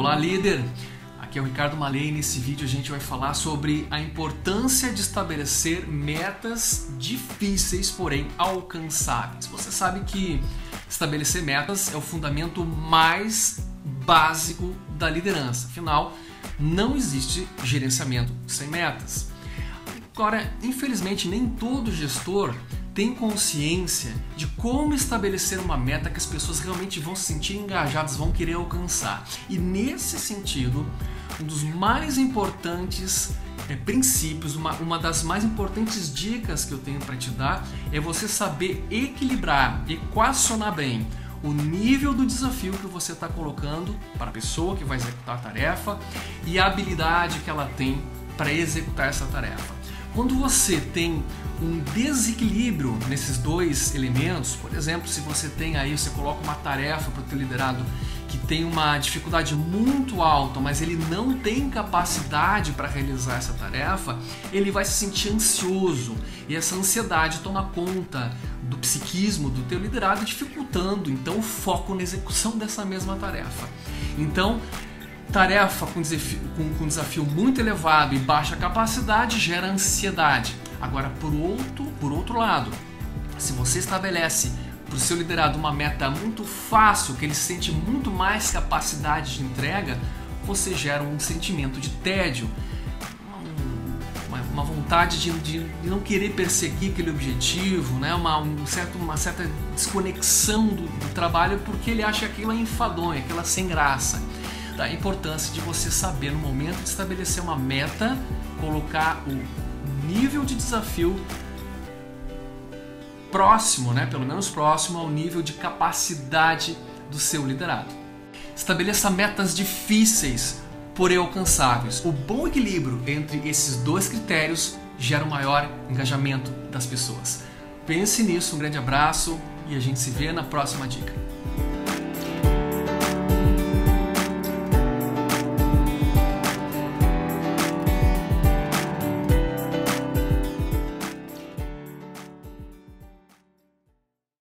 Olá, líder! Aqui é o Ricardo Malei e nesse vídeo a gente vai falar sobre a importância de estabelecer metas difíceis, porém alcançáveis. Você sabe que estabelecer metas é o fundamento mais básico da liderança. Afinal, não existe gerenciamento sem metas. Agora, infelizmente, nem todo gestor tem consciência de como estabelecer uma meta que as pessoas realmente vão se sentir engajadas, vão querer alcançar. E nesse sentido, um dos mais importantes é, princípios, uma, uma das mais importantes dicas que eu tenho para te dar é você saber equilibrar, equacionar bem o nível do desafio que você está colocando para a pessoa que vai executar a tarefa e a habilidade que ela tem para executar essa tarefa. Quando você tem um desequilíbrio nesses dois elementos, por exemplo, se você tem aí, você coloca uma tarefa para o teu liderado que tem uma dificuldade muito alta, mas ele não tem capacidade para realizar essa tarefa, ele vai se sentir ansioso e essa ansiedade toma conta do psiquismo do teu liderado, dificultando então o foco na execução dessa mesma tarefa. Então, Tarefa com desafio, com, com desafio muito elevado e baixa capacidade gera ansiedade. Agora, por outro, por outro lado, se você estabelece para o seu liderado uma meta muito fácil, que ele sente muito mais capacidade de entrega, você gera um sentimento de tédio, uma, uma vontade de, de, não querer perseguir aquele objetivo, né? uma, um certo, uma certa desconexão do, do trabalho porque ele acha que aquilo é enfadonho, aquilo é sem graça da importância de você saber no momento de estabelecer uma meta, colocar o nível de desafio próximo, né, pelo menos próximo ao nível de capacidade do seu liderado. Estabeleça metas difíceis, porém alcançáveis. O bom equilíbrio entre esses dois critérios gera um maior engajamento das pessoas. Pense nisso, um grande abraço e a gente se vê na próxima dica.